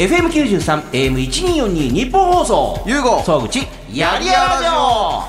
FM93、AM1242 日本放送。ゆうご総口、やりやらじょ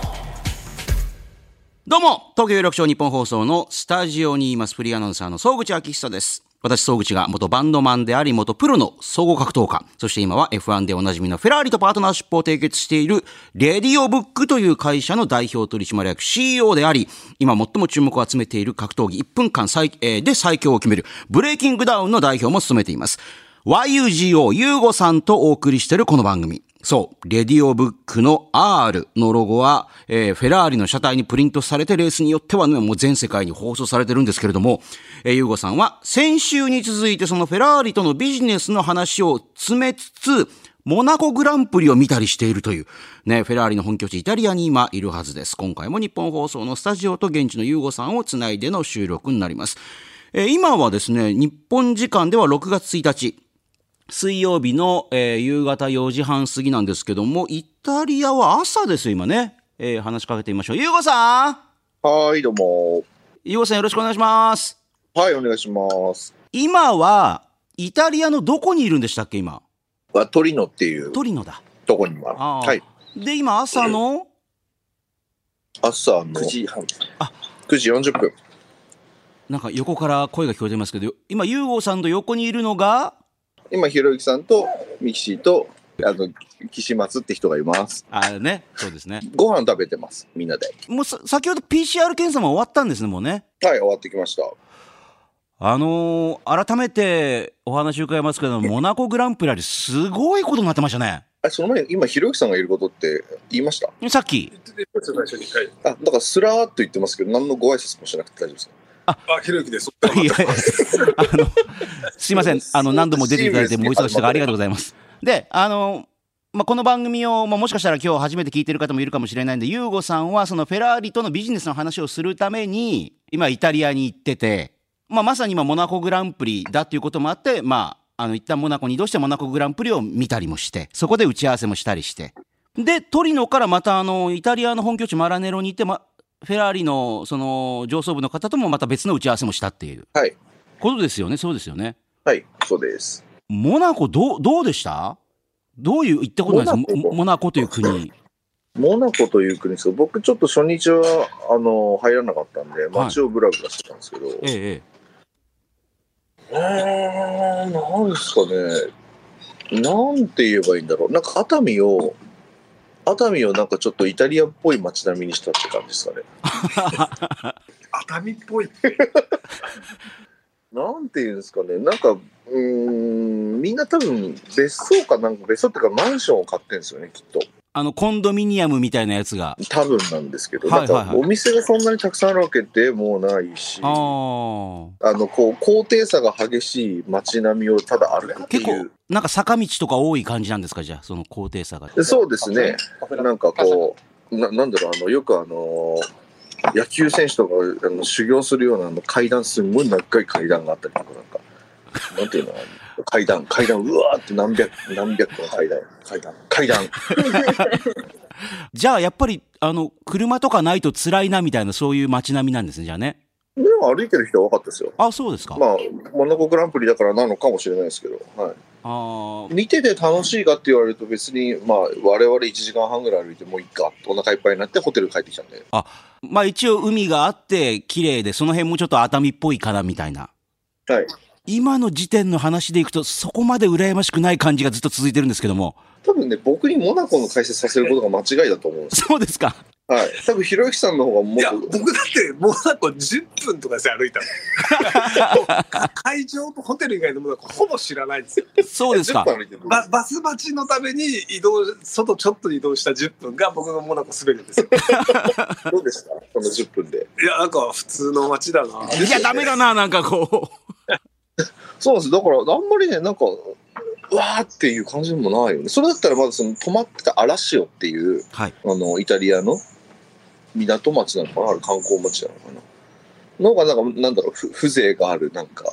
どうも、東京有楽町日本放送のスタジオにいますフリーアナウンサーの総口昭久です。私、総口が元バンドマンであり、元プロの総合格闘家、そして今は F1 でおなじみのフェラーリとパートナーシップを締結している、レディオブックという会社の代表取締役 CEO であり、今最も注目を集めている格闘技1分間最、えーで最強を決める、ブレイキングダウンの代表も務めています。YUGO ゆうごさんとお送りしているこの番組。そう、レディオブックの R のロゴは、えーフェラーリの車体にプリントされてレースによってはね、もう全世界に放送されてるんですけれども、えー、ゆうごさんは先週に続いてそのフェラーリとのビジネスの話を詰めつつ、モナコグランプリを見たりしているという、ね、フェラーリの本拠地イタリアに今いるはずです。今回も日本放送のスタジオと現地のゆうごさんをつないでの収録になります。えー今はですね、日本時間では6月1日、水曜日の、えー夕方4時半過ぎなんですけども、イタリアは朝ですよ、今ね。えー話しかけてみましょう。ゆうごさんはい、どうも。ゆうごさんよろしくお願いします。はい、お願いします。今は、イタリアのどこにいるんでしたっけ、今？はトリノっていうトリノだ。とこには、あーはい、で、今朝の、朝の9時半。9時40分。なんか横から声が聞こえてますけど、今、ゆうごさんと横にいるのが、今、ひろゆきさんとミキシーと、あの、岸松って人がいます。あね、そうですね。ご飯食べてます、みんなで。もうさ先ほど PCR 検査も終わったんですね、もうね。はい、終わってきました。あのー改めてお話伺いますけど、モナコグランプリあれすごいことになってましたね。あその前に今、ひろゆきさんがいることって言いました？さっき。あ、だからスラーっと言ってますけど、何のご挨拶もしなくて大丈夫ですか？あ、ひろゆきです。いやあの、すいません。あの、何度も出ていただいて、もうお忙しい中ありがとうございます。で、あの、まあ、この番組を、まあ、もしかしたら今日初めて聞いてる方もいるかもしれないんで、ユーゴさんはそのフェラーリとのビジネスの話をするために、今イタリアに行ってて、まあ、まさに今モナコグランプリだっていうこともあって、まあ、あの、一旦モナコに移動してモナコグランプリを見たりもして、そこで打ち合わせもしたりして。で、トリノからまたあの、イタリアの本拠地マラネロに行って、ま、フェラーリのその上層部の方ともまた別の打ち合わせもしたっていうはい。ことですよね、そうですよね。はい、そうです。モナコどう、どうでした？どういう、行ったことないですかモナコという国。モナコという国です僕ちょっと初日は、あの、入らなかったんで、街をブラブラしてたんですけど、ええ、ええー、なんですかね。なんて言えばいいんだろう。なんか熱海を、熱海をなんかちょっとイタリアっぽい街並みにしたって感じですかね。熱海っぽい。なんて言うんですかね。なんか、うーん、みんな多分別荘かなんか、別荘っていうかマンションを買ってるんですよね、きっと。あの、コンドミニアムみたいなやつが。多分なんですけど、はいはいはいなんかお店がそんなにたくさんあるわけでもないし、あ。の、こう、高低差が激しい街並みをただ歩くってい結構う。、なんか坂道とか多い感じなんですかじゃあ、その高低差が。そうですね。なんかこう、ななんだろう、あの、よくあの、野球選手とかあの修行するようなあの階段、すんごい長い階段があったりとか、なんか、なんていうの階段、階段、うわーって何百、何百個の階段、階段、階段。じゃあ、やっぱり、あの、車とかないと辛いなみたいな、そういう街並みなんですね、じゃあね。でも歩いてる人は多かったですよ。あ、そうですか。まあ、モナコグランプリだからなのかもしれないですけど、はい。ああ。見てて楽しいかって言われると別に、まあ、我々1時間半ぐらい歩いてもういいか、お腹いっぱいになってホテル帰ってきたんで。まあ一応海があって、綺麗で、その辺もちょっと熱海っぽいかな、みたいな。はい。今の時点の話でいくと、そこまで羨ましくない感じがずっと続いてるんですけども。多分ね、僕にモナコの解説させることが間違いだと思うんですそうですか。よ。はい。多分、ひろゆきさんの方がもいや、っと、僕だって、モナコ10分とかで歩いたの。会場とホテル以外のモナコほぼ知らないんですよ。そうですか10。分歩いてるババス待ちのために移動、外ちょっと移動した10分が僕のモナコ滑るんですよ。どうでしたこの10分で。いや、なんか普通の街だな。いや、ダメだな、なんかこう。そうなんです。だから、あんまりね、なんか、うわーっていう感じでもないよね。それだったらまずその泊まってたアラシオっていう、はい。あの、イタリアの港町なのかな？あれ観光町なのかな？のがなんか、なんだろう、ふ風情がある、なんか、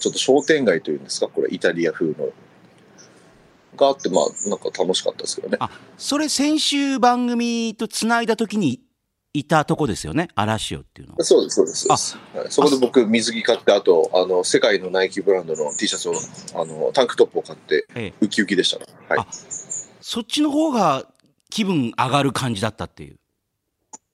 ちょっと商店街というんですか？これ、イタリア風の。があって、まあ、なんか楽しかったですけどね。あ、それ先週番組と繋いだ時にいたとこですよね、嵐尾っていうのは。そうです、そうですそうです。はいそこで僕、水着買って、あと、あの、世界のナイキブランドの T シャツを、あの、タンクトップを買って、ええウキウキでしたね。はいあ。そっちの方が気分上がる感じだったっていう。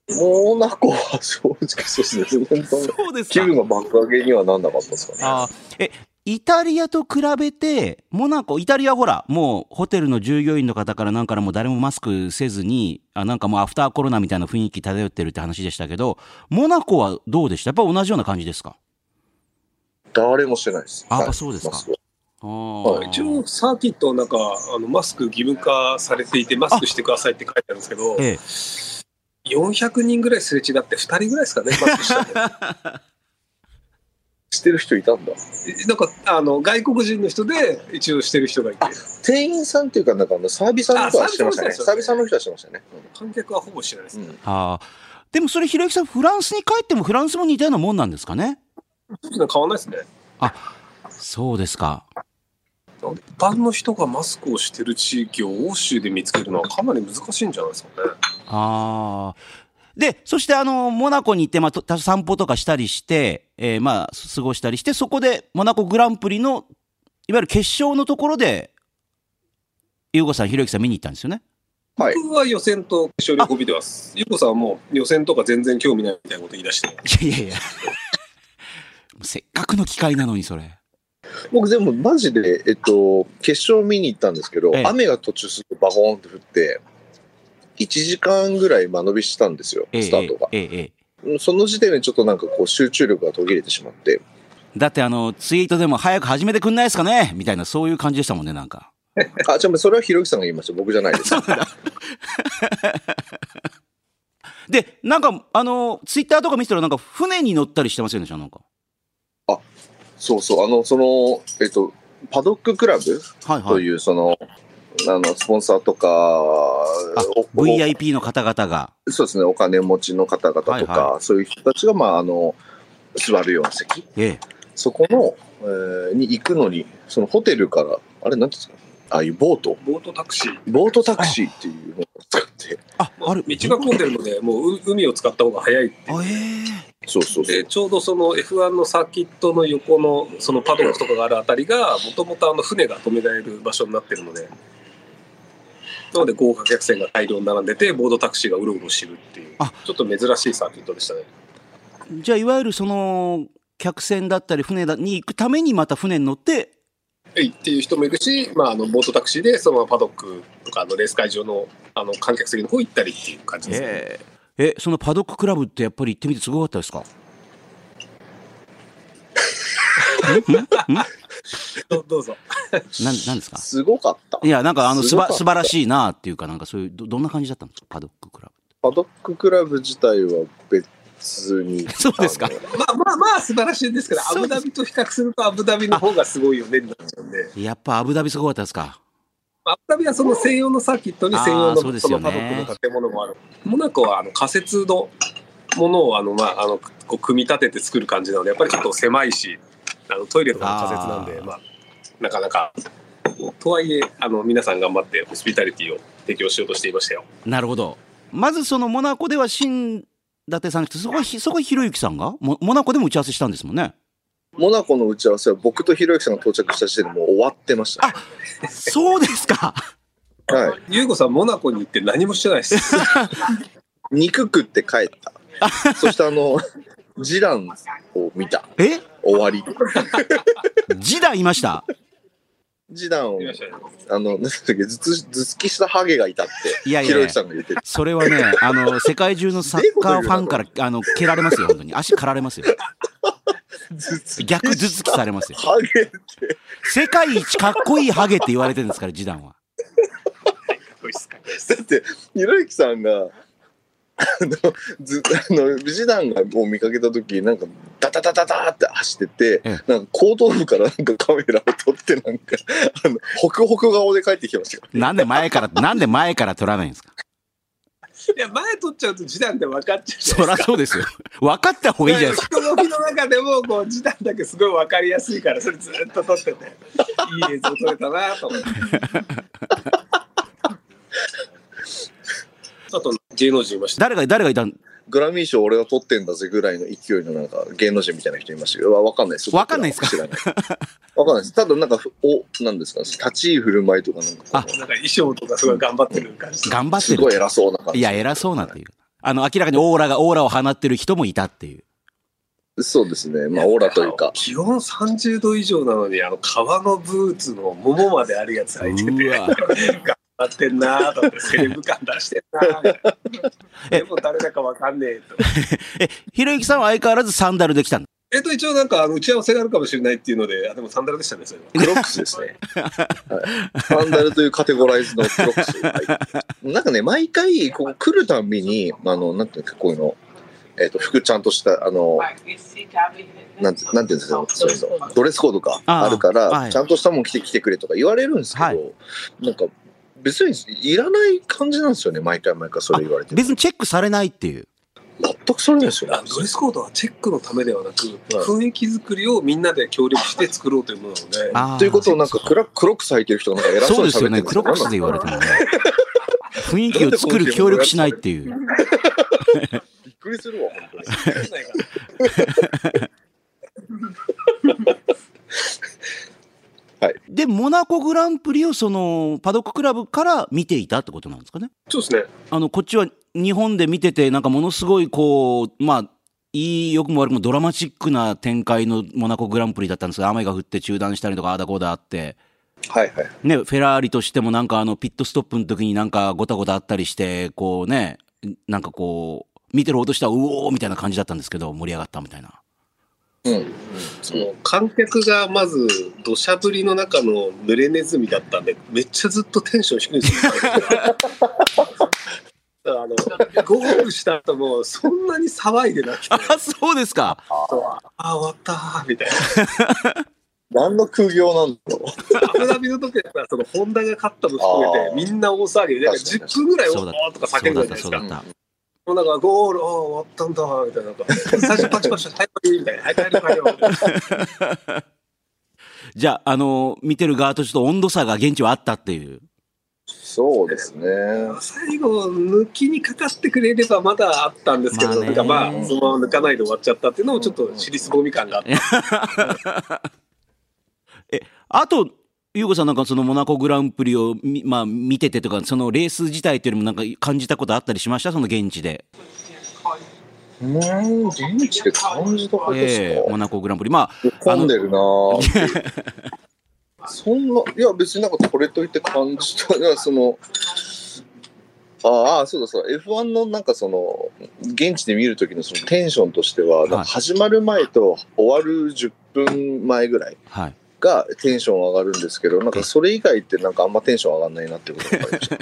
モナコは正直そうですね。本当にそうです気分が爆上げにはなんなかったですかね。あーえ、イタリアと比べて、モナコ、イタリアほら、もうホテルの従業員の方からなんからもう誰もマスクせずに、あなんかもうアフターコロナみたいな雰囲気漂ってるって話でしたけど、モナコはどうでした？やっぱ同じような感じですか？誰もしてないです。あはい。あそうですか。あー。一応サーキットなんかあのマスク義務化されていてマスクしてくださいって書いてあるんですけどええ、400人ぐらいすれ違って2人ぐらいですかねマスクしたの してる人いたんだ。えなんかあの外国人の人で一応してる人がいて店員さんっていうか、なんかあのサービスの人はしてましたね。あサービスの人はしてましたね。観客はほぼしてないです、うんうんあーでもそれ、ひろゆきさん、フランスに帰ってもフランスも似たようなもんなんですかね？変わんないですねそうですか。一般の人がマスクをしてる地域を欧州で見つけるのはかなり難しいんじゃないですかねああ。で、そしてあの、モナコに行って、まあ、と散歩とかしたりして、えーまあ、過ごしたりして、そこで、モナコグランプリの、いわゆる決勝のところで、ゆうごさん、ひろゆきさん見に行ったんですよね？はい。僕は予選と決勝両方見てますゆうこさんはもう予選とか全然興味ないみたいなこと言い出していやいやいや。せっかくの機会なのに、それ。僕でもマジで、えっと、決勝見に行ったんですけど、ええ雨が途中すぐバコーンって降って、1時間ぐらい間延びしたんですよ、ええスタートが。ええええその時点でちょっとなんかこう集中力が途切れてしまって、だってあの、ツイートでも早く始めてくんないですかねみたいな、そういう感じでしたもんね、なんか。あ、ちょ、それはひろゆきさんが言いました。僕じゃないです。で、なんか、あの、ツイッターとか見てたら、なんか、船に乗ったりしてませんでしたなんか。そうそう、あの、その、えっと、パドッククラブはいはい。という、その、あの、スポンサーとか、VIP の方々が。そうですね、お金持ちの方々とか、はいはそういう人たちが、まあ、あの、座るような席、ええ。そこの、えーに行くのに、そのホテルから、あれ、なんですか、ああいうボート、ボートタクシー。ボートタクシーっていうのを使って、あ、ある。道が混んでるのでもうう海を使った方が早いっていう。あ、ええ。そうそうそう。で。ちょうどその F1 のサーキットの横のそのパドックとかがあるあたりがもともとあの船が止められる場所になってるのでなので豪華客船が大量に並んでてボードタクシーがうろうろしてるっていうあ。ちょっと珍しいサーキットでしたね。じゃあ、いわゆるその、客船だったり船だに行くためにまた船に乗って、えいっていう人もいるし、まあ、あのボートタクシーでそのままパドックとかあのレース会場のあの観客席の方行ったりっていう感じですね、ええ、そのパドッククラブってやっぱり行ってみてすごかったですか？どどうぞ。なんなんですか？すごかった。いや、なんかあの、すすごかった。ば素晴らしいなっていうか、なんかそういう、どどんな感じだったんですかパドッククラパドッククラブ自体は別に。そうですか。あのまあまあまあ素晴らしいんですけどアブダビと比較するとアブダビの方がすごいよねになっちゃうんでブ。やっぱアブダビすごかったですか？アブダビはその専用のサーキットに専用あーそうのですよのパドックの建物もある。モナコはあの仮設のものをあの、まあ、あのこう組み立てて作る感じなのでやっぱりちょっと狭いしあのトイレとかも仮設なんでまあ、なかなかとはいえあの皆さん頑張ってホスピタリティを提供しようとしていましたよ。なるほど。まずそのモナコでは新伊達さんそこはひ、そこはひろゆきさんが？モモナコでも打ち合わせしたんですもんね。モナコの打ち合わせは僕とひろゆきさんが到着した時点でもう終わってました、ね。そうですか。はい。ゆうごさんモナコに行って何もしてないです。肉食って帰った。そしてあの、ジダンを見た。え？終わり。ジダンいました？ジダンをあの、なんだっけ、頭突頭突きしたハゲがいたって、いやいやひろゆきさんが言ってる。それはね、あの、世界中のサッカーファンから、あの、蹴られますよ、本当に。足刈られますよ。逆頭突きされますよ。ハゲって。世界一かっこいいハゲって言われてるんですから、ジダンは。だって、ひろゆきさんが、あの、ず、あの、ジダンがを見かけた時なんか、ダダダダダーって走ってて、えなんか後頭部からなんかカメラを撮って、なんか、あの、ホクホク顔で帰ってきましたよ。なんで前から、なんで前から取らないんですか？いや前取っちゃうと時短って分かっちゃうそ。りゃそうですよ。分かった方がいいじゃないですか。人の日の中でもこう時短だけすごい分かりやすいからそれずっと撮ってていい映像撮れたなと思って。あと芸能人いました。誰が、誰がいたん？グラミー賞俺が取ってんだぜぐらいの勢いのなんか芸能人みたいな人いましたけど、わわかんないです。わかんないですか？知らない。わかんないです。ただなんか、お、なんですか、立ち居振る舞いとかなんかこう、なんか衣装とかすごい頑張ってる感じ。頑張ってるすごい偉そうな感じ。いや偉そうなっていうあの明らかにオーラがオーラを放ってる人もいたっていうそうですね。まあ、オーラというか。気温30度以上なのに、あの、革のブーツの桃まであるやつ履いてて、うわ頑 張ってんなーと思って、セレブ感出してんなーみたいな。でも誰だかわかんねえと。えひろゆきさんは相変わらずサンダルで来たんだえっと、一応なんか、あの打ち合わせがあるかもしれないっていうので、あ、でもサンダルでしたね、それは。クロックスですね。はい。サンダルというカテゴライズのクロックス。はい、なんかね、毎回、ここ来るたんびに、あの、なんていうか、こういうの、えっ、と、服ちゃんとした、あの、なんて、なんていうんですか、そういうの、ドレスコードか、あるから、はいちゃんとしたもん着てきてくれとか言われるんですけど、はいなんか、別にいらない感じなんですよね、毎回毎回それ言われて。別にチェックされないっていう。全くそれないですよあドレスコードはチェックのためではなく、はい。雰囲気作りをみんなで協力して作ろうというものなので、ということをなんかクラクロックス履いてる人がなんか偉そそううにですよね。喋ってるんクロックスで言われてもね雰囲気を作る協力しないっていう。びっくりするわ、本当に。でモナコグランプリをそのパドッククラブから見ていたってことなんですかね？そうですね。あのこっちは日本で見ててなんかものすごいこうまあいい良くも悪くもドラマチックな展開のモナコグランプリだったんですが雨が降って中断したりとかああだこうだあって。はいはい。ねフェラーリとしてもなんかあのピットストップの時になんかごたごたあったりしてこうねなんかこう見てる方としてはうおーみたいな感じだったんですけど盛り上がったみたいなうん。その観客がまず土砂降りの中の濡れネズミだったんでめっちゃずっとテンション低いんですよ。あのゴールした後もそんなに騒いでなくて。あそうですか。あ終わったーみたい 何の空業なんだろなアブダビの時はそのホンダが勝ったの含めてみんな大騒ぎでなんか確かに。10分ぐらいおーとか叫そうだじゃないですか。たそうだったもうなんかゴール終わったんだみたいななんか最初パチパチはいはいみたいなはい帰ろう帰ろうみたいなじゃああの見てる側とちょっと温度差が現地はあったっていうう。そうですね。最後抜きにかかってくれればまだあったんですけど、まあねなんかまあそのまま抜かないで終わっちゃったっていうのもちょっと尻すぼみ感があって あと、ゆうこさんなんかそのモナコグランプリをみ、まあ、見ててとか、そのレース自体というよりもなんか感じたことあったりしました？その現地で。うん、現地で感じたことですか、ええモナコグランプリ。まあ、混んでるなぁ そんな、いや別になんかこれといって感じた、いやその、ああ、そうだそうだ、F1 のなんかその、現地で見るときのそのテンションとしては、始まる前と終わる10分前ぐらいはい。がテンション上がるんですけど、なんかそれ以外ってなんかあんまテンション上がんないなってことが分かりました。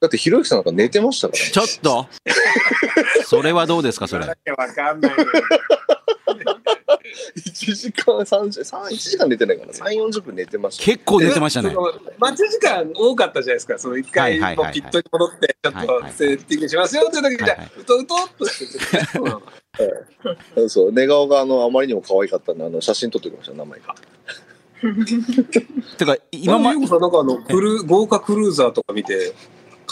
だってひろゆきさんなんか寝てましたからね。ちょっとそれはどうですか、それ。わかんないよ1時間30、3、1時間寝てないから、3、40分寝てました。結構寝てましたね。そ。の待ち時間多かったじゃないですか。その一回ピットに戻ってちょっとセッティングしますよっていう時にうとうとっとして。てそう寝顔があのあまりにも可愛かったんで、あの写真撮っておきました、名前が。てか、今ま今まで、さんなんかあのクル豪華クルーザーとか見て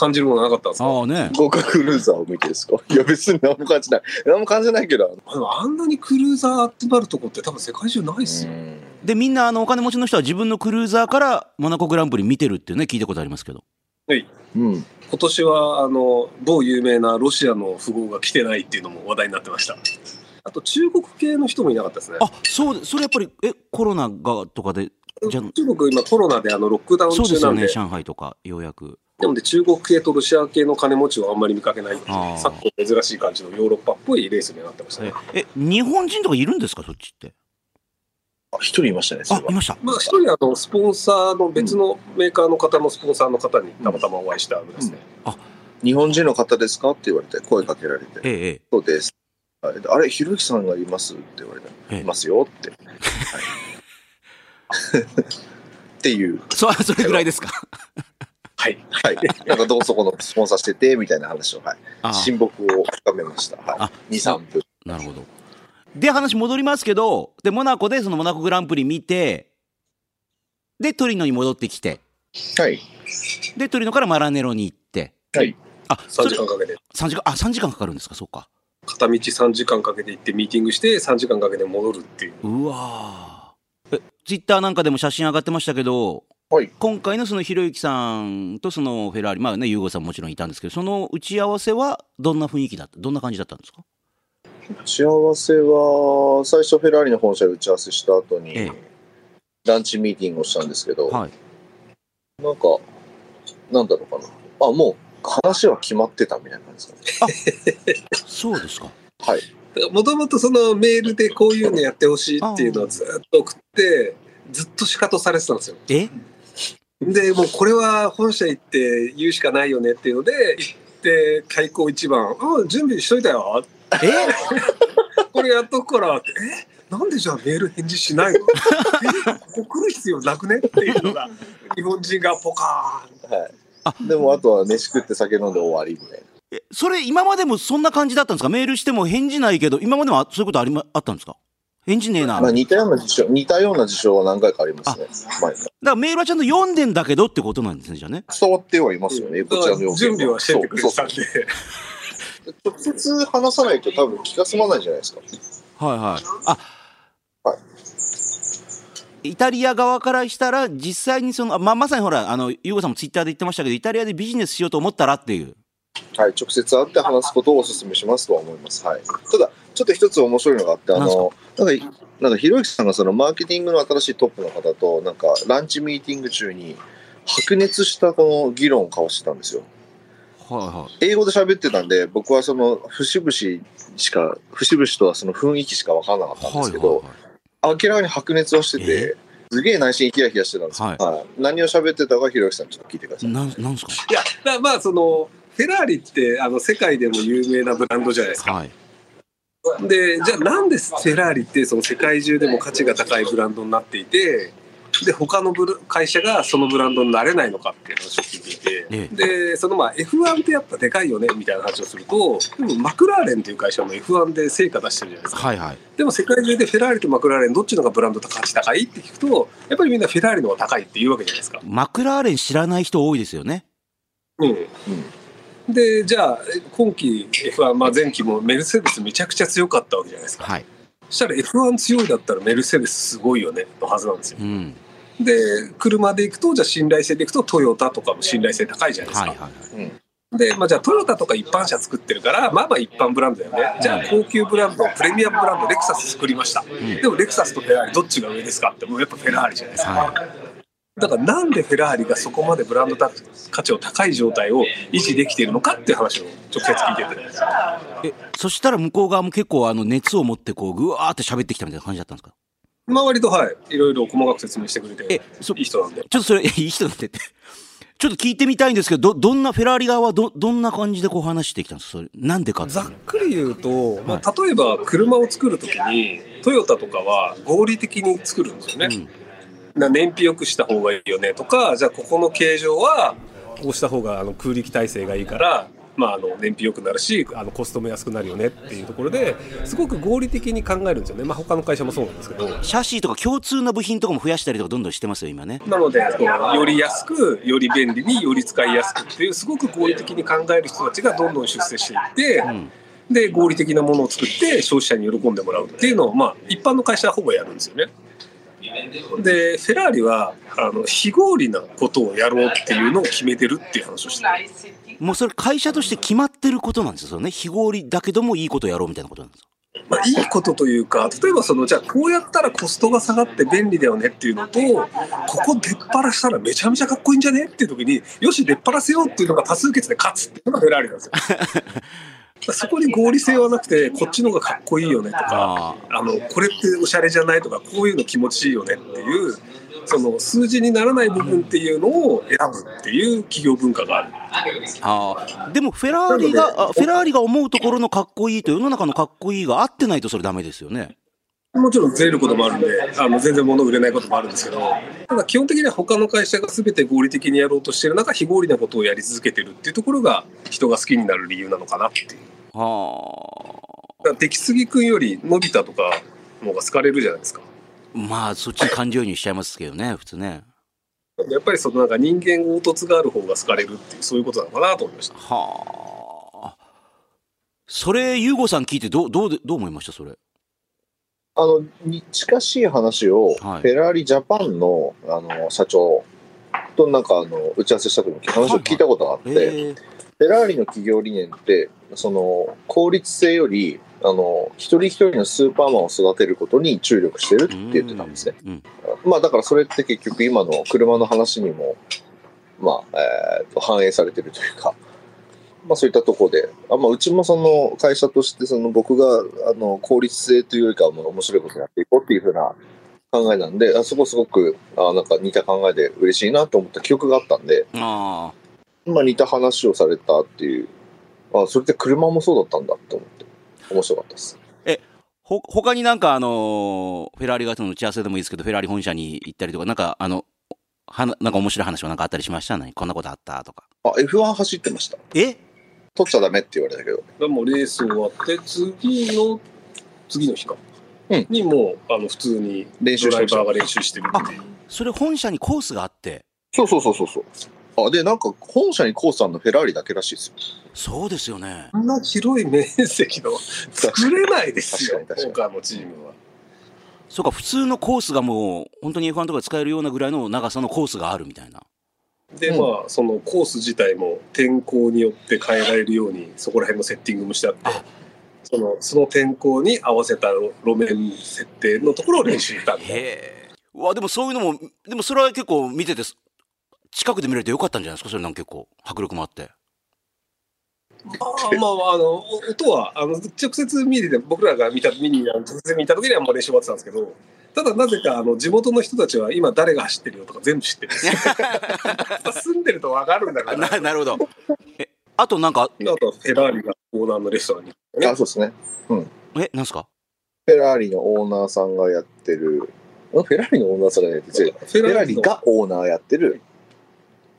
感じるものなかったんですか？ああね。豪華クルーザーを見てですか？いや、別に何も感じない。何も感じないけど、あでもあんなにクルーザー集まるとこって多分世界中ないっすよ、で、みんなあのお金持ちの人は自分のクルーザーからモナコグランプリ見てるっていうね、聞いたことありますけど。うん。今年はあの某有名なロシアの富豪が来てないっていうのも話題になってましたあと中国系の人もいなかったですねあ、そうで、それやっぱり、え、コロナがとかで、じゃ中国今コロナであのロックダウンそうですよね、中なんで上海とか、ようやく。なので中国系とロシア系の金持ちをあんまり見かけない昨今珍しい感じのヨーロッパっぽいレースになってましたねえ、え日本人とかいるんですか、そっちって。あ、一人いましたね。あいました。まあ一人あのスポンサーの別のメーカーの方のスポンサーの方にたまたまお会いしたんですね、日本人の方ですか？って言われて、声かけられて、ええ、ええ。そうです。はいあれ、ひろゆきさんがいますって言われて、ええいますよって。はい っていう。そ、それぐらいですか？はいはい。なんかどうそこのスポンサーしてて、みたいな話を、はい。あ親睦を深めました。あはい。2、3分。なるほど。で、話戻りますけど、で、モナコでそのモナコグランプリ見て、で、トリノに戻ってきて、はい。で、トリノからマラネロに行って、はい。あ、3それ時間かけて。3時間、あ、3時間かかるんですか、そうか。片道3時間かけて行ってミーティングして3時間かけて戻るっていう。うわーえ、ツイッターなんかでも写真上がってましたけど、はい。今回のそのひろゆきさんとそのフェラーリ、まあね、ユーゴさんももちろんいたんですけど、その打ち合わせはどんな雰囲気だった、どんな感じだったんですか？打ち合わせは、最初フェラーリの本社で打ち合わせした後に、ええランチミーティングをしたんですけど、はい。なんか、なんだろうかな。あ、もう話は決まってたみたいな感じですかね。そうですか。はい。もともとそのメールでこういうのやってほしいっていうのをずっと送って、ずっと仕方されてたんですよ。え？で、もうこれは本社行って言うしかないよねっていうので、行って開口一番、あ準備しといたよ。え？これやっとくからって、え？なんでじゃあメール返事しないの？え？ここ来る必要なくね？っていうのが、日本人がポカーン。はい。あでもあとは飯食って酒飲んで終わりみたいな。えそれ今までもそんな感じだったんですか？メールしても返事ないけど、今までもあそういうことありま、あったんですか？返事ねえな。まあ似たような事象、似たような事象は何回かありますね。だからメールはちゃんと読んでんだけどってことなんですね、じゃあね。伝わってはいますよね、こちらの要件準備はしててくれてたんで。直接話さないと多分気が済まないじゃないですか。はいはい。あ、はイタリア側からしたら、実際にその、あまあ、まさにほら、あの、ユーゴさんもツイッターで言ってましたけど、イタリアでビジネスしようと思ったらっていう。はい、直接会って話すことをお勧めしますとは思います。はい。ただ、ちょっと一つ面白いのがあって、あの、なんか、なんか、ひろゆきさんがそのマーケティングの新しいトップの方と、なんか、ランチミーティング中に、白熱したこの議論を交わしてたんですよ。はいは英語で喋ってたんで、僕はその、節々しか、節々とはその雰囲気しか分からなかったんい。ですけど、はいはいはい。明らかに白熱はしてて、すげえ内心ヒヤヒヤしてたんですよ。はいはい、何を喋ってたか、ひろゆきさんちょっと聞いてください。なん、なんですか？いや、まあその、フェラーリってあの世界でも有名なブランドじゃないですか。はい。で、じゃあなんでフェラーリってその世界中でも価値が高いブランドになっていて、で、他のブル会社がそのブランドになれないのかっていう話を聞いていて、えで、そのまあ F1 ってやっぱでかいよねみたいな話をすると、でもマクラーレンっていう会社も F1 で成果出してるじゃないですか。はいはい。でも世界中でフェラーリとマクラーレンどっちのがブランド価値高いって聞くと、やっぱりみんなフェラーリの方が高いって言うわけじゃないですか。マクラーレン知らない人多いですよね。うん。で、じゃあ、今季 F1、まあ前期もメルセデスめちゃくちゃ強かったわけじゃないですか。はい。そしたら F1 強いだったらメルセデスすごいよね、のはずなんですよ。うん。で、車で行くと、じゃあ信頼性で行くとトヨタとかも信頼性高いじゃないですか。はいはいはい。で、まあじゃあトヨタとか一般車作ってるから、まあまあ一般ブランドだよね。じゃあ高級ブランド、プレミアムブランド、レクサス作りました。でもレクサスとフェラーリどっちが上ですかって、もうやっぱフェラーリじゃないですか。はだからなんでフェラーリがそこまでブランド価値を高い状態を維持できているのかっていう話を直接聞いてて。え、そしたら向こう側も結構あの熱を持ってこう、ぐわーって喋ってきたみたいな感じだったんですか？まあ割とはい、いろいろ細かく説明してくれてえ、そいい人なんで。ちょっとそれ、いい人だってって。ちょっと聞いてみたいんですけど、ど、どんな、フェラーリ側はど、どんな感じでこう話してきたんですか？それ、なんでかざっくり言うと、まあ、例えば車を作るときにトヨタとかは合理的に作るんですよね。な燃費良くした方がいいよねとかじゃあここの形状はこうした方があの空力体制がいいから、まあ、あの燃費良くなるしあのコストも安くなるよねっていうところですごく合理的に考えるんですよね、まあ、他の会社もそうなんですけど。シャシーとか共通の部品とかも増やしたりとかどんどんしてますよ、今ね。なのでより安くより便利により使いやすくっていうすごく合理的に考える人たちがどんどん出世していって、んで合理的なものを作って消費者に喜んでもらうっていうのを、まあ、一般の会社はほぼやるんですよね。でフェラーリはあの非合理なことをやろうっていうのを決めてるっていう話をしてるもうそれ会社として決まってることなんですよね。非合理だけどもいいことやろうみたいなことなんですよ。まあ、いいことというか例えばそのじゃあこうやったらコストが下がって便利だよねっていうのとここ出っ張したらめちゃめちゃかっこいいんじゃねっていう時によし出っ張らせようっていうのが多数決で勝つっていうのがフェラーリなんですよ。そこに合理性はなくてこっちの方がかっこいいよねとかああのこれっておしゃれじゃないとかこういうの気持ちいいよねっていうその数字にならない部分っていうのを選ぶっていう企業文化がある。あーでもフェラーリが、あフェラーリが思うところのかっこいいと世の中のかっこいいが合ってないとそれダメですよね。もちろんずれることもあるんで、あの全然物売れないこともあるんですけど、ただ基本的には他の会社が全て合理的にやろうとしてる中、非合理なことをやり続けてるっていうところが人が好きになる理由なのかなっていう。はだから出来すぎくんよりのび太とかの方が好かれるじゃないですか。あ。まあそっちに感情移入しちゃいますけどね、普通ね。やっぱりそのなんか人間凹凸がある方が好かれるっていうそういうことなのかなと思いました。はそれ、ユーゴさん聞いてどう、どうで、どう思いましたそれ？あの、に近しい話を、はいフェラーリジャパンの、あの、社長となんか、あの、打ち合わせした時に話を聞いたことがあって、ええフェラーリの企業理念って、その、効率性より、あの、一人一人のスーパーマンを育てることに注力してるって言ってたんですね。うん。まあだからそれって結局今の車の話にも、まあ、えーと反映されてるというか、まあそういったところで、あまあうちもその会社としてその僕があの効率性というよりかは面白いことをやっていこうっていうふうな考えなんで、あそこすごくあなんか似た考えで嬉しいなと思った記憶があったんで、あまあ似た話をされたっていう、あそれって車もそうだったんだと思って、面白かったです。あ。ほ、他になんかあのーフェラーリ型の打ち合わせでもいいですけど、フェラーリ本社に行ったりとか、なんかあの、はな、なんか面白い話もなんかあったりしました？ね。こんなことあった？とか。あ、F1 走ってました。え？取っちゃダメって言われたけど。でもうレース終わって、次の、次の日か。うんにもう、あの、普通に練習ドライバーが練習してるっていう。それ本社にコースがあって、そうそうそうそうそう。あ、で、なんか、本社にコースあるのフェラーリだけらしいですよ。そうですよね。こんな広い面積の作れないですよ確かに確他のチームは。そうか、普通のコースがもう、本当に F1 とかで使えるようなぐらいの長さのコースがあるみたいな。で、うんまあ、そのコース自体も天候によって変えられるように、そこら辺のセッティングもしてあってあ、そのその天候に合わせた路面設定のところを練習したんで。わ、でもそういうのも、でもそれは結構見てて、近くで見れてよかったんじゃないですか？それなんか結構、迫力もあって。まあ、まあ、あの、お音は、あの、直接見てて、僕らが見た、見に、直接見た時にはもう練習終わってたんですけど、ただなぜか、あの、地元の人たちは今誰が走ってるよとか全部知ってるんですよ。住んでるとわかるんだから。ななるほど。え、あとなんか、あとはフェラーリがオーナーのレストランに。あ、そうですね。え、なんすか？フェラーリのオーナーさんがやってる、んフェラーリのオーナーさんがやってる、フフェラーリのがオーナーやってる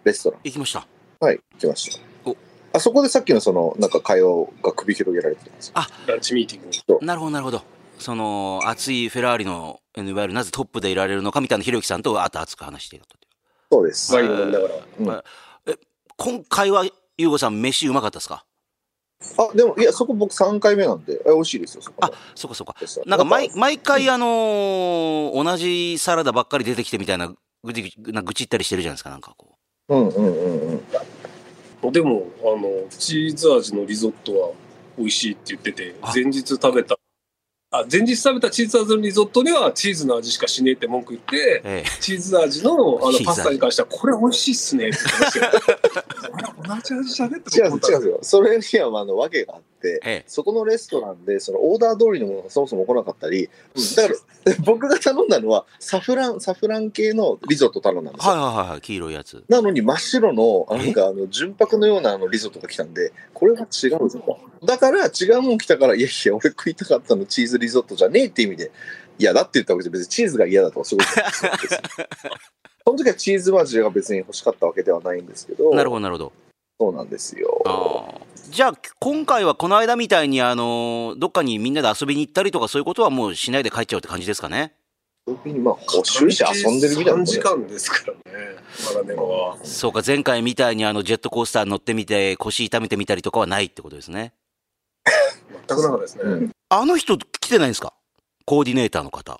レストラン。行きました。はい、来ましたお。あそこでさっきのその、なんか会話が首広げられてるんですよ。ランチミーティング。なるほど、なるほど。その、熱いフェラーリの、いわゆるなぜトップでいられるのかみたいなひろゆきさんとあと熱く話していたと。そうです。ワインを飲みながら。うん今回は、ゆうごさん、飯うまかったですか？あ、でも、いや、そこ僕3回目なんで、え美味しいですよ、そこあの、そうかそうか。レストランなんか毎、毎回あのー同じサラダばっかり出てきてみたいな、ぐちな愚痴ったりしてるじゃないですか、なんかこうんうんうんうん。でも、あの、チーズ味のリゾットは美味しいって言っててあ、前日食べた、あ、前日食べたチーズ味のリゾットにはチーズの味しかしねえって文句言ってう。、えチーズ味のあのパスタに関しては、これ美味しいっすねって言ってましたよ。同じ味じゃねって違うんです、違うんですよ。それには、まあ、あの、訳があって、え、えそこのレストランで、そのオーダー通りのものがそもそも来なかったり、だから、僕が頼んだのは、サフラン、サフラン系のリゾット頼んだんですはいよ。はいはいはい、黄色いやつ。なのに真っ白の、なんかあの、純白のようなあのリゾットが来たんで、これは違うぞと。だから、違うもん来たから、いやいや、俺食いたかったのチーズリゾットじゃねえって意味で、嫌だって言ったわけじゃ別にチーズが嫌だとかそうい その時はチーズ味が別に欲しかったわけではないんですけど、なるほど、なるほど。そうなんですよ。じゃあ、今回はこの間みたいに、あのーどっかにみんなで遊びに行ったりとか、そういうことはもうしないで帰っちゃうって感じですかね？特にまあ、終始遊んでるみたいなも3んね時間ですからね、まだ。そうか、前回みたいにあのジェットコースター乗ってみて、腰痛めてみたりとかはないってことですね。全くなかったですね。うんあの人来てないんですか？コーディネーターの方。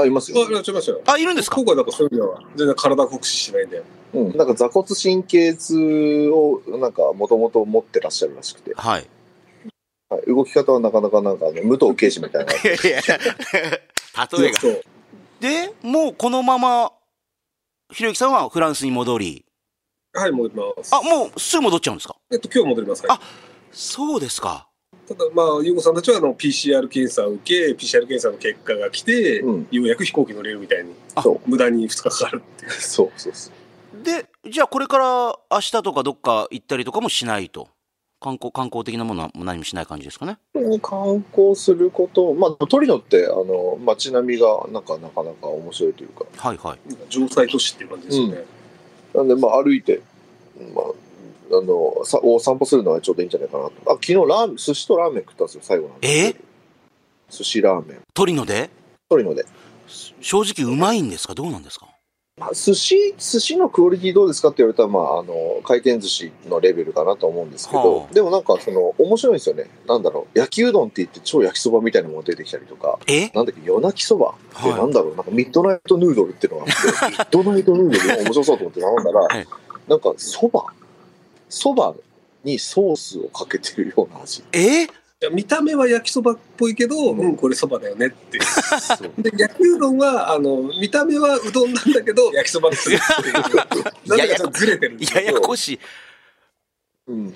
あ、いますあ、よ。いや、ちょいましたよ。あ、いるんですか？今回なんかそういうのは全然体酷使しないんで。うん。なんか座骨神経痛を、なんか、もともと持ってらっしゃるらしくて、はい。はい、動き方はなかなかなんか、あの武藤敬司みたいな。いやいや例えが。で、もうこのまま、ひろゆきさんはフランスに戻り、はい、戻ります。あ、もうすぐ戻っちゃうんですか？えっと、今日戻ります。はいあそうですか。ただ、まあ、ゆうごさんたちはあの PCR 検査を受け、PCR 検査の結果が来て、うんようやく飛行機乗れるみたいに。無駄に2日かかるっていう。そうそうそう。で、じゃあこれから明日とかどっか行ったりとかもしないと？観光、観光的なものは何もしない感じですかね？観光すること、まあ、トリノって、あの、街並みが、なんか、なかなか面白いというか、はいはい。城塞都市っていう感じですよね。なんで、まあ、歩いて、まあ、あの、さお散歩するのはちょうどいいんじゃないかなと。あ、昨日ラーメン、寿司とラーメン食ったんですよ、最後なんですけど寿司ラーメン。トリノで？トリノで。正直うまいんですか？どうなんですか？まあ寿司、寿司のクオリティどうですかって言われたら、まあ、あの、回転寿司のレベルかなと思うんですけど、はあ。でもなんか、その、面白いんですよね。なんだろう、焼きうどんって言って超焼きそばみたいなもの出てきたりとか、え？なんだっけ、夜泣きそば？ってはい。なんだろう、なんかミッドナイトヌードルっていうのがあって、ミッドナイトヌードル面白そうと思って頼んだら、はい。なんか、そば？そばにソースをかけてるような味。え？いや見た目は焼きそばっぽいけど、うん、これそばだよねっていう。で、焼きうどんは、あの、見た目はうどんなんだけど、焼きそばです。なんでかちょっとずれてるんですややこしい。うん。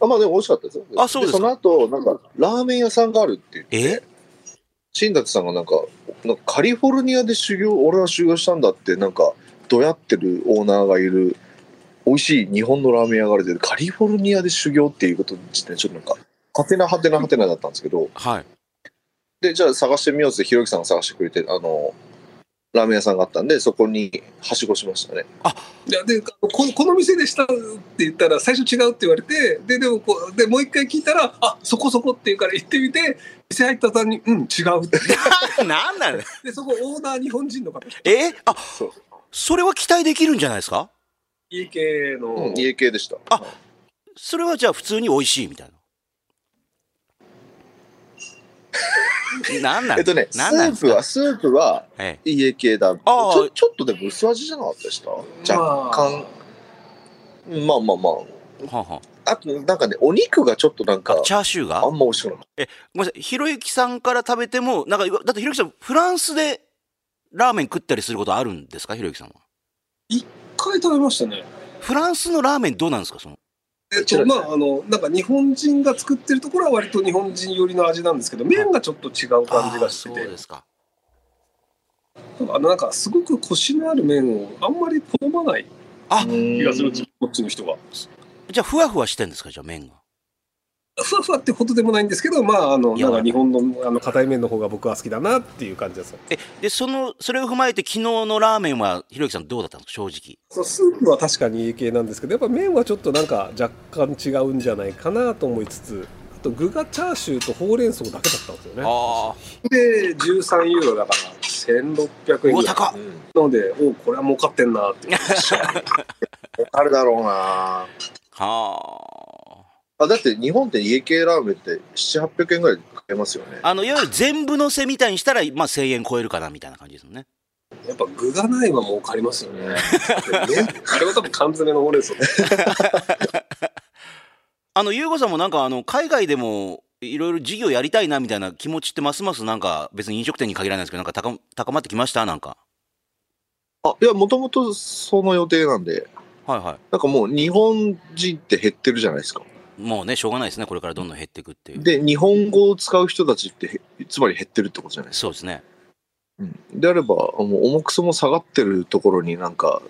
あまあでも美味しかったですよ。あそうですかその後、なんか、ラーメン屋さんがあるって言って、え？新達さんがなんか、なんかカリフォルニアで修行、俺は修行したんだって、なんか、どやってるオーナーがいる、美味しい日本のラーメン屋があるで、カリフォルニアで修行っていうこと自体、ちょっとなんか、はてなはてなはてなだったんですけど、はい。で、じゃあ探してみようって、ひろゆきさんが探してくれて、あの、ラーメン屋さんがあったんで、そこにはしごしましたね。いやでここの店でしたって言ったら最初違うって言われてででもこうでもう一回聞いたらあそこそこって言うから行ってみて店入った途端にうん違うって なんなのでそこオーナー日本人の方え？あ、そう。それは期待できるんじゃないですか？家系の、うん、家系でした。あそれはじゃあ普通に美味しいみたいな。なんなん？えっとね、スなんなんですか？ープは、スープはえ家系だ。ちああょちょっとでも薄味じゃなかったでした若干。まあまあまえ。はあはあ。あと、なんかね、お肉がちょっとなんかあ、、チャーシューが？あんま美味しくなかっごめんなさい、ひろゆきさんから食べても、なんか、だってひろゆきさん、フランスでラーメン食ったりすることあるんですか、ひろゆきさんは。一回食べましたねフランスのラーメンどうなんですか、その。えっとまああのなんか日本人が作ってるところは割と日本人寄りの味なんですけど麺がちょっと違う感じがしてあーそうですか。あのなんかすごくコシのある麺をあんまり好まないあた。気がするこっちの人は。じゃあ、ふわふわしてんですか、じゃあ、麺が。ふわふわってほどでもないんですけど、まあ、あの、なんか日本の、あの、硬い麺の方が僕は好きだなっていう感じです。え、で、その、それを踏まえて、昨日のラーメンは、ひろゆきさんどうだったんですか、正直？そうスープは確かに家系なんですけど、やっぱ麺はちょっとなんか若干違うんじゃないかなと思いつつ、あと具がチャーシューとほうれん草だけだったんですよね。あで、13ユーロだから、1600円ぐらい。高っうん。なので、おこれは儲かってんなっていう。あれだろうなあ。はあ、だって日本って家系ラーメンって7、800円ぐらいで買えますよね。あ。あの、いわゆる全部のせみたいにしたら、まあ、1000円超えるかな、みたいな感じですもんね。やっぱ具がないは儲かりますよね。ねあれは多分缶詰のほうれん草です。あの、ゆうごさんもなんか、あの、海外でも、いろいろ事業やりたいな、みたいな気持ちって、ますます？なんか、別に飲食店に限らないですけど、なんか高高まってきました？なんか。あ、いや、もともとその予定なんで、はいはなんかもう日本人って減ってるじゃないですか。い。もうね、しょうがないですね。これからどんどん減っていくっていう。で、日本語を使う人たちってへ、つまり減ってるってことじゃないですか。そうですね。うん、であれば、もう重くそも下がってるところになんか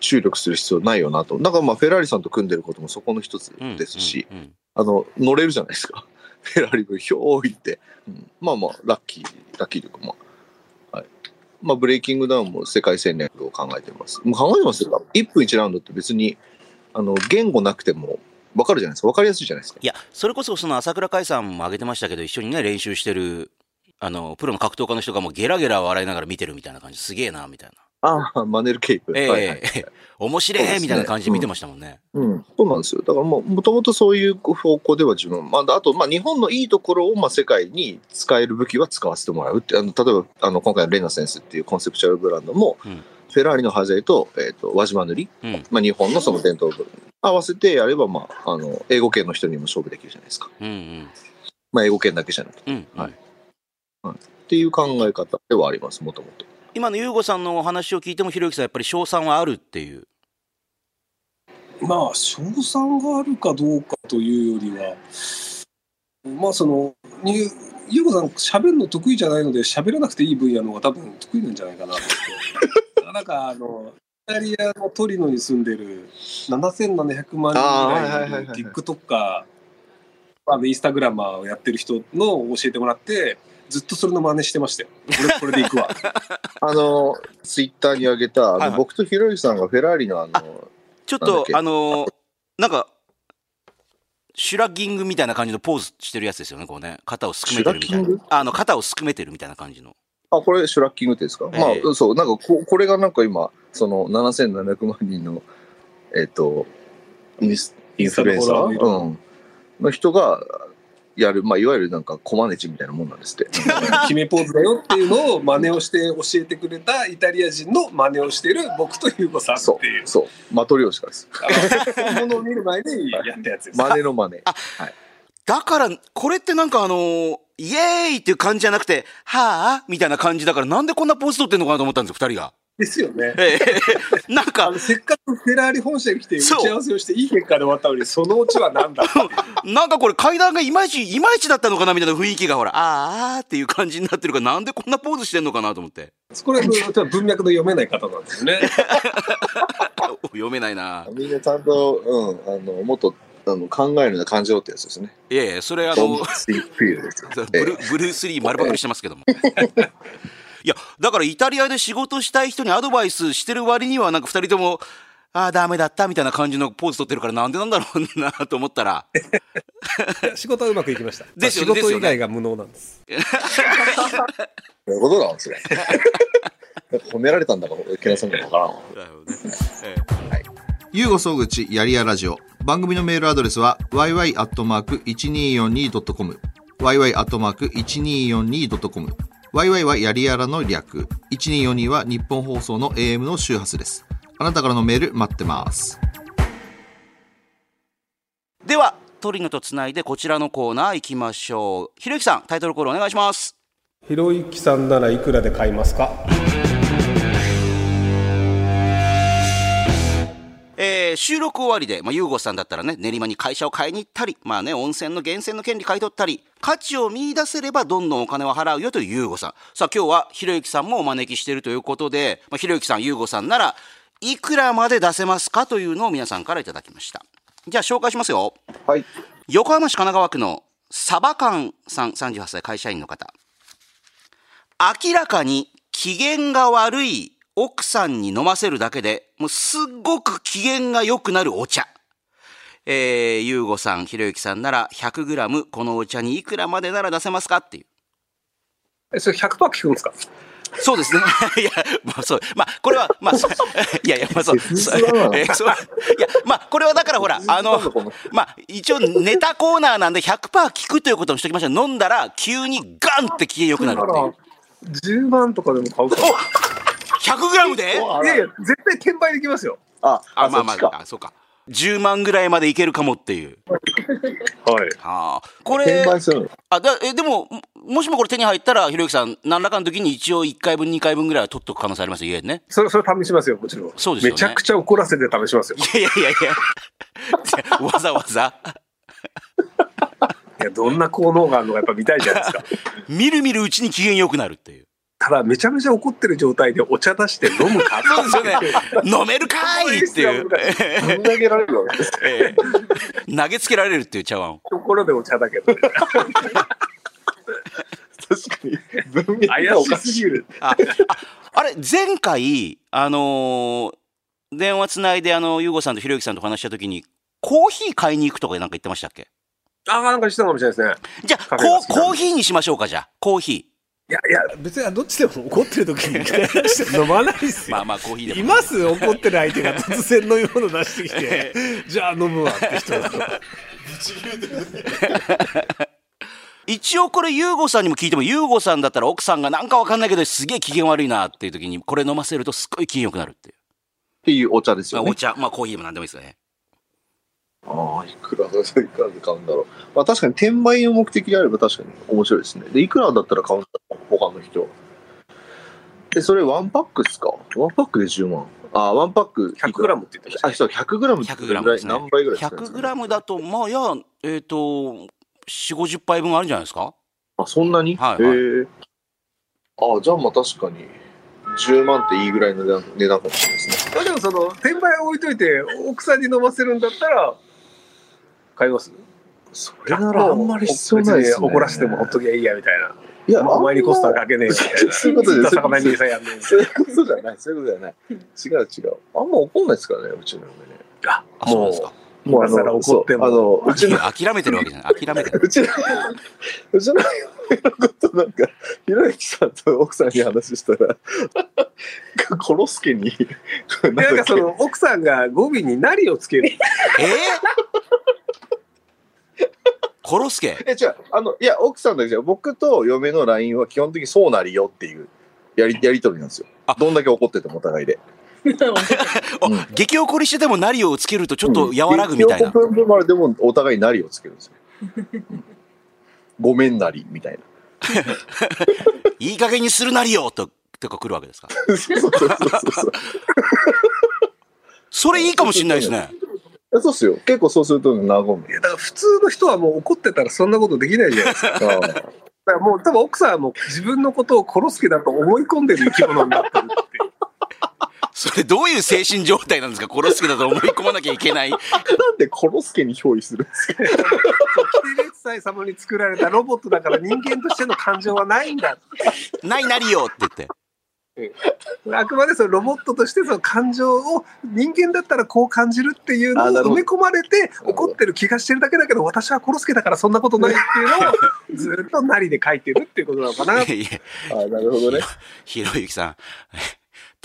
注力する必要ないよなと。だからまあ、フェラーリさんと組んでることもそこの一つうん。ですし、うんうんあの、乗れるじゃないですか。フェラーリがひょーいって。うん、まあまあ、ラッキー、ラッキーというかまあ、はい。まあ、ブレイキングダウンも世界戦略を考えてます。もう考えてますよ。1分1ラウンドって別に、あの、言語なくても分かるじゃないですか。分かりやすいじゃないですか。いや、それこそその朝倉海さんも挙げてましたけど、一緒にね、練習してる、あの、プロの格闘家の人がもうゲラゲラ笑いながら見てるみたいな感じ、すげえな、みたいな。ああ、マネルケープ。ええはいはいええ面白いみたいな感じで見てましたもんね。うん、そうなんですよ。だからもう、もともとそういう方向では自分、まあ、あと、まあ、日本のいいところを、まあ、世界に使える武器は使わせてもらうって、あの、例えば、あの、今回のレナセンスっていうコンセプチュアルブランドも、うんフェラーリの端材と、えっ、と、輪島塗り、うん。まあ、日本のその伝統部分、合わせてやれば、まあ、あの、英語圏の人にも勝負できるじゃないですか。うんうん。まあ、英語圏だけじゃなくて、うん、うんはいっていう考え方ではあります、もともと。今の優吾さんのお話を聞いても、ひろゆきさん、やっぱり賞賛はあるっていう。まあ、賞賛があるかどうかというよりは、まあ、その、にゆうこさん、喋るの得意じゃないので、喋らなくていい分野の方が多分得意なんじゃないかなと。なんか、あの、イタリアのトリノに住んでる7700万人ぐらいの TikToker、あのインスタグラマーをやってる人のを教えてもらって、ずっとそれの真似してましたよ。俺これで行くわ。あの、ツイッターに上げた、あのはいはい僕とひろゆきさんがフェラーリのあの、ちょっと、あのーなんか、シュラッギングみたいな感じのポーズしてるやつですよね、こうね。肩をすくめてるみたいな。あの、肩をすくめてるみたいな感じの。あ、これシュラッキングっていうんですか、ええまあ、そう、なんかこ、これがなんか今、その7700万人の、えっ、と、インスインフルエンサー、うん、の人がやる、まあ、いわゆるなんかコマネチみたいなもんなんですって。決めポーズだよっていうのを真似をして教えてくれたイタリア人の真似をしてる僕とユーゴさんそっていうう、そう、マトリョーシカです。ものを見る前にやったやつです。真似の真似。だから、これってなんかあのーイエーイっていう感じじゃなくて、はぁみたいな感じだから、なんでこんなポーズ取ってんのかなと思ったんですよ、二人が。ですよね。ええ なんあかの、せっかくフェラーリ本社に来て打ち合わせをしていい結果で終わったのにそのうちはなんだ？なんかこれ階段がいまいち、いまいちだったのかなみたいな雰囲気がほら、あーっていう感じになってるから、なんでこんなポーズしてんのかなと思って。これは 文脈の読めない方なんですよね。読めないなみんなちゃんと、うん、あの、もっと、あの、考えるな感情ってやつですね。いやいや、それあの、ブルブルース・リー丸パクリしてますけども。いや、だからイタリアで仕事したい人にアドバイスしてる割には、なんか二人とも、ああ、ダメだったみたいな感じのポーズ取ってるから、なんでなんだろうなと思ったら、仕事はうまくいきました。ですよね仕事以外が無能なんです。どういうことなのそれ。褒められたんだか、池田さんがわからんわ。だよねえゆうご総口やりやラジオ。番組のメールアドレスは yy.1242.com。yy.1242.com。yy はやりやらの略。1242は日本放送の AM の周波数です。あなたからのメール待ってます。では、トリノとつないでこちらのコーナー行きましょう。ひろゆきさん、タイトルコールお願いします。ひろゆきさんならいくらで買いますか？えー収録終わりで、まあ、ゆうごさんだったらね、練馬に会社を買いに行ったり、まあね、温泉の源泉の権利買い取ったり、価値を見出せればどんどんお金を払うよというゆうごさん。さあ、今日はひろゆきさんもお招きしているということで、まあ、ひろゆきさん、ゆうごさんなら、いくらまで出せますかというのを皆さんからいただきました。じゃあ、紹介しますよ。はい。横浜市神奈川区のサバカンさん38歳会社員の方明らかに機嫌が悪い奥さんに飲ませるだけでもうすっごく機嫌が良くなるお茶えー、ゆうごさん、ひろゆきさんなら 100g このお茶にいくらまでなら出せますかっていう。えそれ100%聞くんですか？そうですね。いや、まあそう。まあ、これは、まあ、いやいや、まあそう。切実だな？えーそういや、まあ、これはだからほら、あの、まあ、一応ネタコーナーなんで100%聞くということにしておきましょう。飲んだら急にガンって機嫌良くなるっていう。10万とかでも買うか 100g で？いやいや絶対転売できますよあ、あ、あ、まあま。あ、あそうか。10万ぐらいまでいけるかもっていう。はい ああ。こ転れ、売するの？あだえでも、ももしもこれ手に入ったら、ひろゆきさん、何らかの時に一応1回分、2回分ぐらいは取っとく可能性ありますよ、家でね。それそれ試しますよもちろんそうですよねめちゃくちゃ怒らせて試しますよいやいやいやいや。わざわざ。いやどんな効能があるのかやっぱ見たいじゃないですか みるみるうちに機嫌良くなるっていう。ただめちゃめちゃ怒ってる状態でお茶出して飲むか そうですよね。飲めるかーいっていう。投げられるわけです。え え投げつけられるっていう茶碗を。ところでお茶だけど、ね、確かに。文脈がおかしい。るあ、ああれ、前回、あのー電話つないで、あの、ゆうごさんとひろゆきさんと話したときに、コーヒー買いに行くとかなんか言ってましたっけ？ああなんかしてたかもしれないですねじゃあ、コーヒーにしましょうか、じゃあ。コーヒいやいや別にどっちでも怒ってる時に 飲まないっすー。まあまあ、コーヒーでいも。ます怒ってる相手が突然飲み物出してきて じゃあ飲むわって人一応これ、ゆうごさんにも聞いても、ゆうごさんだったら奥さんがなんかわかんないけど、すげえ機嫌悪いなっていう時に、これ飲ませるとすっごい機嫌良くなるっていう。っていうお茶ですよね。まあお茶、まあコーヒーでもなんでもいいですよね。ああ、いくらだ、いくらで買うんだろう。まあ確かに転売の目的であれば確かに面白いですね。で、いくらだったら買うんだろう他の人。で、それワンパックっすか？ワンパックで10万。ああ、ワンパック。100グラムって言ってましたあ、そう、100グラムって100グラムですね。何倍ぐらいですか、100グラムだと、まあ、いや、えっ、と、4、50杯分あるんじゃないですか？あ、そんなに？はいはいへえ。ああ、じゃあまあ確かに、10万っていいぐらいの値段値段かもしれないですね。まあでもその転売を置いといて奥さんに飲ませるんだったら買います？それならあんまり必要ないですね。怒らせてもほっときゃいいやみたいないや、お前にコストはかけねえみたいなそういうことです釣った魚に餌やんねえみたそういいうことじゃない、そういうことじゃない。違う違う。あんま怒んないですからね、うちの嫁ね。なあそうですかもうあの、怒ってもあの、うちの、いや諦めてるわけじゃない。諦めてる。うちの、うちの嫁のことなんか、ひろゆきさんと奥さんに話したら、コロスケに、なんなんかだっけ？その奥さんが語尾になりをつける。えー、コロスケえ、違う、あの、いや、奥さんだけじゃ僕と嫁の LINE は基本的にそうなりよっていう、やり、やりとりなんですよあ。どんだけ怒っててもお互いで。激怒りしててもなりをつけるとちょっと和らぐみたいな。プンプン丸でもお互いになりをつけるんですよ。うんごめんなり、みたいな。いい加減にするなりよと、とか来るわけですか？それいいかもしれないですね。そうっすよ。結構そうすると和む。いやだから普通の人はもう怒ってたらそんなことできないじゃないですか。だからもう多分奥さんはもう自分のことを殺す気だと思い込んでる生き物になってるっていう。それどういう精神状態なんですか？コロスケだと思い込まなきゃいけない。なんでコロスケに憑依するんですか？キテレツ祭様に作られたロボットだから人間としての感情はないんだ。ないなりよって言って。あくまでそのロボットとしてその感情を人間だったらこう感じるっていうのを埋め込まれて怒ってる気がしてるだけだけど私は殺すけだからそんなことないっていうのを ずっとなりで書いてるっていうことなのかな。いやいやああ、なるほどね。ひろゆきさん、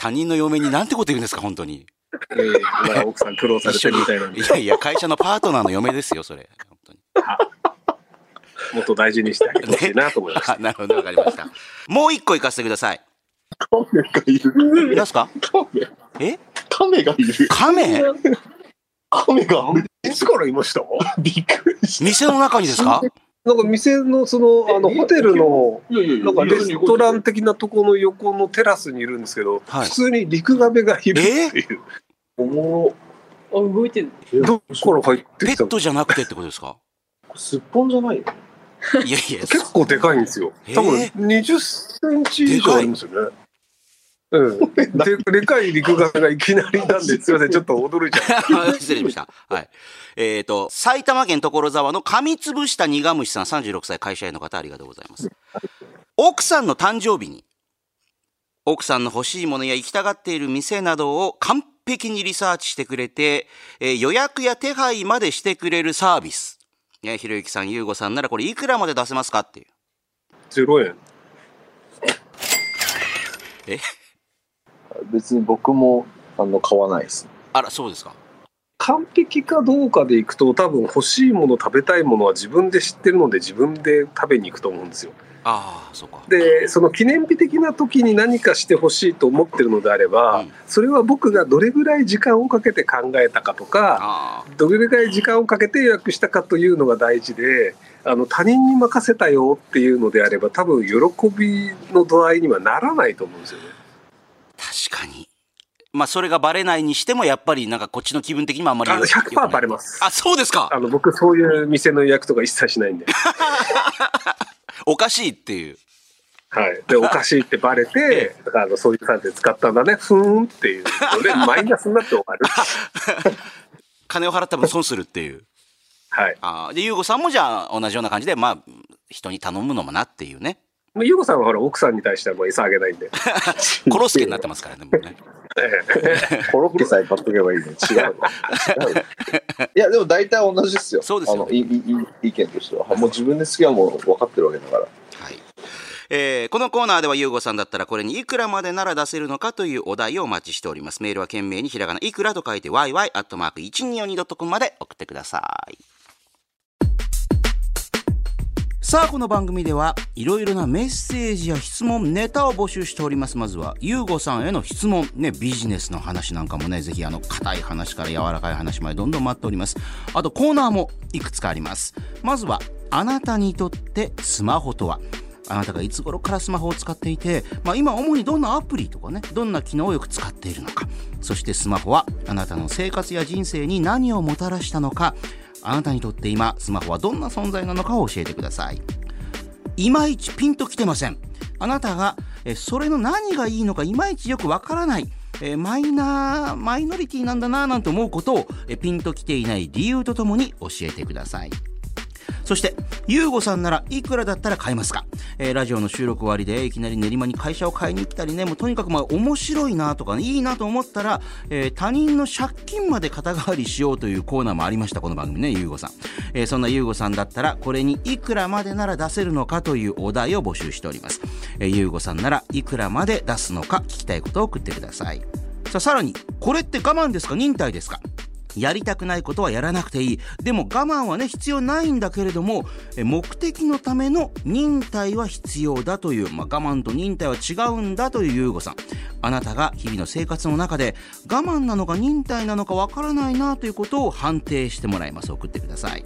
他人の嫁になんてこと言うんですか本当に。えーまあ奥さん苦労されてるみたいなんでいやいや、会社のパートナーの嫁ですよ、それ。本当に。もっと大事にしてあげてほしいなと思いました。あなるほど、わかりました。もう一個行かせてください。亀がいる。何すか？亀え？亀がいる。亀？亀がいつか？らいました びっくりし店の中にですか？なんか店のそのあのホテルのた。いやいやなんかレストラン的なところの横のテラスにいるんですけど、はい普通に陸亀がいるっていう。おもあ、動いてる。どっから入ってきたの？ペットじゃなくてってことですか？ろすっぽんじゃないよ。いやいや、結構でかいんですよ。多分え20センチ以上ありますよね。うん。で、でかい陸亀がいきなりなんで、すいません、ちょっと驚いちゃう。失礼しました。はい。えっ、と、埼玉県所沢の噛みつぶした苦虫さん36歳会社員の方ありがとうございます。奥さんの誕生日に、奥さんの欲しいものや行きたがっている店などを完璧にリサーチしてくれて、えー予約や手配までしてくれるサービス。ね、ひろゆきさん、ゆうごさんならこれいくらまで出せますかっていう。0円。別に僕も、あの、買わないです。あら、そうですか。完璧かどうかでいくと、多分欲しいもの、食べたいものは自分で知ってるので、自分で食べに行くと思うんですよ。ああ、そうか。でその記念日的な時に何かしてほしいと思ってるのであれば、うんそれは僕がどれぐらい時間をかけて考えたかとかあどれぐらい時間をかけて予約したかというのが大事であの他人に任せたよっていうのであれば多分喜びの度合いにはならないと思うんですよね。あ、確かに。まあ、それがバレないにしても、やっぱりなんかこっちの気分的にもあんまりあの100%バレまます。あ、そうですか。あの僕そういう店の予約とか一切しないんで。おかしいっていう。はい、でおかしいってバレて、だからあのそういう感じで使ったんだね、ふーんっていうので、マイナスになって終わる。金を払った分損するっていう。はい。あーで、ゆうごさんもじゃあ同じような感じで、まあ、人に頼むのもなっていうね。もうゆうこさんはほら、奥さんに対してはもう餌あげないんで。コロスケになってますからね、もうね。コロッケさえ買っとけばいいの？に違うの？違うの？いや、でも大体同じですよ。そうですよねあのいいい意見としては。もう自分で好きはもう分かってるわけだから。はい。えーこのコーナーでは、ゆうごさんだったらこれにいくらまでなら出せるのかというお題をお待ちしております。メールは懸命にひらがな、いくらと書いて、yy.1242.com まで送ってください。さあ、この番組では、いろいろなメッセージや質問、ネタを募集しております。まずは、ゆうごさんへの質問、ね、ビジネスの話なんかもね、ぜひ、あの、硬い話から柔らかい話までどんどん待っております。あと、コーナーもいくつかあります。まずは、あなたにとってスマホとは？あなたがいつ頃からスマホを使っていて、まあ、今主にどんなアプリとかねどんな機能をよく使っているのかそしてスマホはあなたの生活や人生に何をもたらしたのかあなたにとって今スマホはどんな存在なのかを教えてください。いまいちピンときてません。あなたがえそれの何がいいのかいまいちよくわからないえマイナーマイノリティなんだななんて思うことをえピンときていない理由とともに教えてください。そして、ゆうごさんならいくらだったら買えますか、えーラジオの収録終わりでいきなり練馬に会社を買いに来たりね、もうとにかくまあ面白いなとかね、いいなと思ったら、えー他人の借金まで肩代わりしようというコーナーもありました、この番組ね、ゆうごさん。えーそんなゆうごさんだったら、これにいくらまでなら出せるのかというお題を募集しております。えーゆうごさんならいくらまで出すのか聞きたいことを送ってください。さあ、さらに、これって我慢ですか？忍耐ですか？やりたくないことはやらなくていい。でも我慢はね、必要ないんだけれども、目的のための忍耐は必要だという、まあ、我慢と忍耐は違うんだというゆうごさん。あなたが日々の生活の中で我慢なのか忍耐なのかわからないなということを判定してもらいます。送ってください。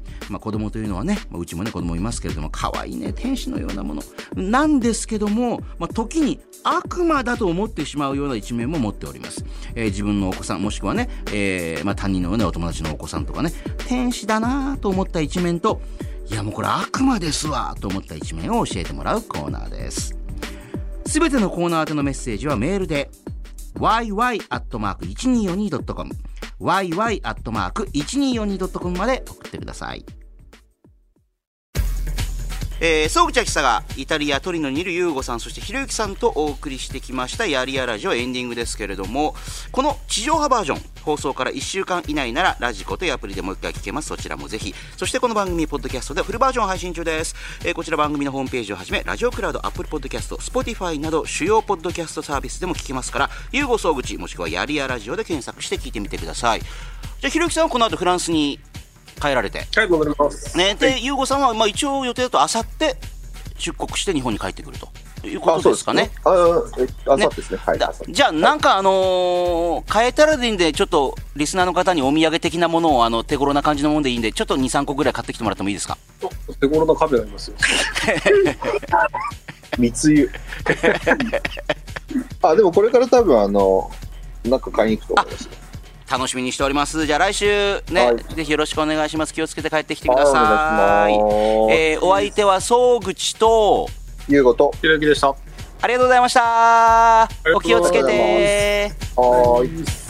まあ、子供というのはね、まあ、うちもね子供いますけれども可愛いね天使のようなもの。なんですけども、まあ、時に悪魔だと思ってしまうような一面も持っております、えー自分のお子さんもしくはね、えーまあ、他人のねお友達のお子さんとかね天使だなと思った一面といやもうこれ悪魔ですわと思った一面を教えてもらうコーナーです。すべてのコーナー宛てのメッセージはメールで yy.1242.com yy.1242.com まで送ってください。えー、総口秋さがイタリア・トリノにいるユーゴさんそしてひろゆきさんとお送りしてきましたやりやラジオエンディングですけれどもこの地上波バージョン放送から1週間以内ならラジコというアプリでもう一回聞けます。そちらもぜひそしてこの番組ポッドキャストでフルバージョン配信中です、えーこちら番組のホームページをはじめラジオクラウドアップルポッドキャスト Spotify など主要ポッドキャストサービスでも聞けますからユーゴ総口もしくはやりやラジオで検索して聞いてみてください。じゃあひろゆきさんはこの後フランスに帰られてはい、戻ります。ね、で、ゆうごさんは、まあ、一応予定だとあさって出国して日本に帰ってくるということですかね。あ、そうですねあ、えあさってですね。はい。じゃあ、なんかあのー変えたらでいいんで、ちょっとリスナーの方にお土産的なものをあの手頃な感じのものでいいんで、ちょっと2、3個ぐらい買ってきてもらってもいいですか？手頃なカメラありますよ。密輸。あ、でもこれから多分あの、なんか買いに行くと思いますよ。楽しみにしております。じゃあ来週ね、はいぜひよろしくお願いします。気をつけて帰ってきてください。はいえーお相手は総口と、ゆうごと。ひろゆきでした。ありがとうございました。お気をつけて。はーい。